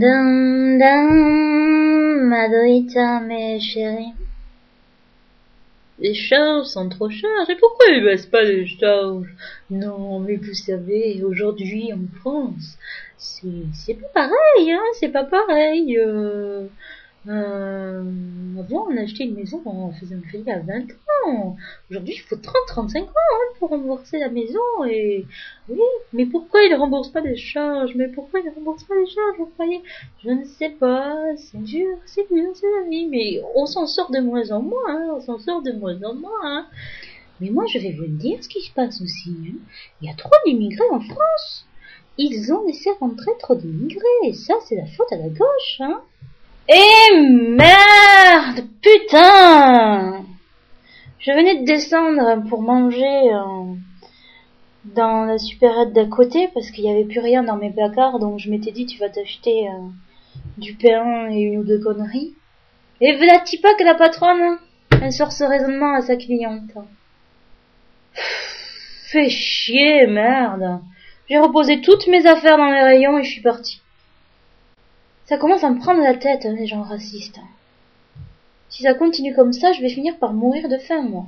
Dum dum, Madrita, mes chéris. Les charges sont trop charges. Et pourquoi ils baissent pas les charges Non, mais vous savez, aujourd'hui en France, c'est pas pareil, hein. C'est pas pareil. Euh, euh, avant, on achetait une maison, on faisait un crédit à 20 ans. Aujourd'hui, il faut 30-35 ans hein, pour rembourser la maison. Et oui, mais pourquoi ils ne remboursent pas les charges? Mais pourquoi ils ne remboursent pas les charges Vous croyez? Je ne sais pas. C'est dur, c'est dur, c'est la vie. Mais on s'en sort de moins en moins. Hein, on s'en sort de moins en moins. Hein. Mais moi, je vais vous dire ce qui se passe aussi. Il y a trop d'immigrés en France. Ils ont laissé rentrer trop d'immigrés. Et ça, c'est la faute à la gauche. Hein. Et merde Putain Je venais de descendre pour manger euh, dans la supérette d'à côté parce qu'il n'y avait plus rien dans mes placards donc je m'étais dit tu vas t'acheter euh, du pain et une ou deux conneries. Et voilà pas que la patronne elle sort ce raisonnement à sa cliente. Fais chier, merde. J'ai reposé toutes mes affaires dans les rayons et je suis partie. Ça commence à me prendre la tête, hein, les gens racistes. Si ça continue comme ça, je vais finir par mourir de faim, moi.